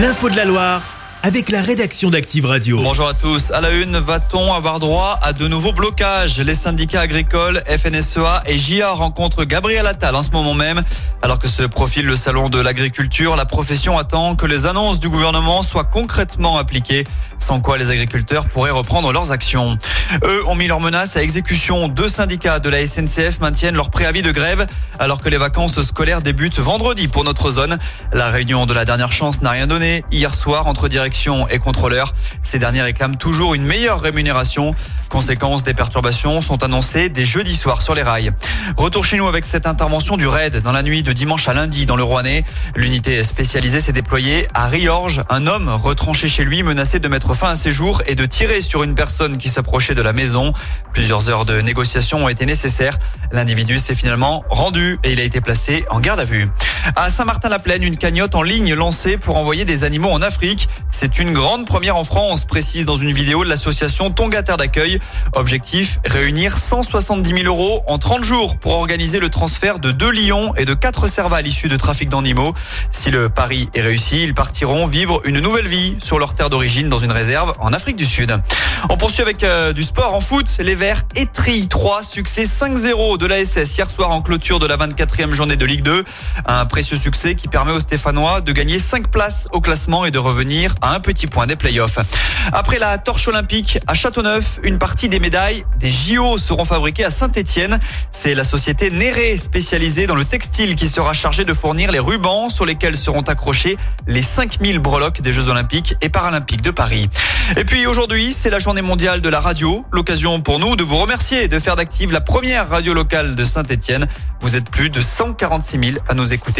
L'info de la Loire avec la rédaction d'Active Radio. Bonjour à tous. À la une, va-t-on avoir droit à de nouveaux blocages? Les syndicats agricoles, FNSEA et JA rencontrent Gabriel Attal en ce moment même. Alors que se profile le salon de l'agriculture, la profession attend que les annonces du gouvernement soient concrètement appliquées, sans quoi les agriculteurs pourraient reprendre leurs actions. Eux ont mis leurs menaces à exécution. Deux syndicats de la SNCF maintiennent leur préavis de grève alors que les vacances scolaires débutent vendredi pour notre zone. La réunion de la dernière chance n'a rien donné hier soir entre directeurs et contrôleurs. Ces derniers réclament toujours une meilleure rémunération. Conséquence des perturbations sont annoncées dès jeudi soir sur les rails. Retour chez nous avec cette intervention du RAID dans la nuit de dimanche à lundi dans le Rouennais. L'unité spécialisée s'est déployée à Riorges. Un homme retranché chez lui menacé de mettre fin à ses jours et de tirer sur une personne qui s'approchait de la maison. Plusieurs heures de négociations ont été nécessaires. L'individu s'est finalement rendu et il a été placé en garde à vue. À Saint-Martin-la-Plaine, une cagnotte en ligne lancée pour envoyer des animaux en Afrique. C'est une grande première en France, précise dans une vidéo de l'association Tonga Terre d'accueil. Objectif, réunir 170 000 euros en 30 jours pour organiser le transfert de deux lions et de quatre cervales issus de trafic d'animaux. Si le pari est réussi, ils partiront vivre une nouvelle vie sur leur terre d'origine dans une réserve en Afrique du Sud. On poursuit avec euh, du sport en foot. Les Verts étrillent 3, succès 5-0 de la SS hier soir en clôture de la 24e journée de Ligue 2. Un précieux succès qui permet aux Stéphanois de gagner 5 places au classement et de revenir à un petit point des playoffs. Après la torche olympique à Châteauneuf, une partie des médailles des JO seront fabriquées à Saint-Étienne. C'est la société Néré spécialisée dans le textile qui sera chargée de fournir les rubans sur lesquels seront accrochés les 5000 breloques des Jeux olympiques et paralympiques de Paris. Et puis aujourd'hui, c'est la journée mondiale de la radio. L'occasion pour nous de vous remercier de faire d'Active la première radio locale de Saint-Étienne. Vous êtes plus de 146 000 à nous écouter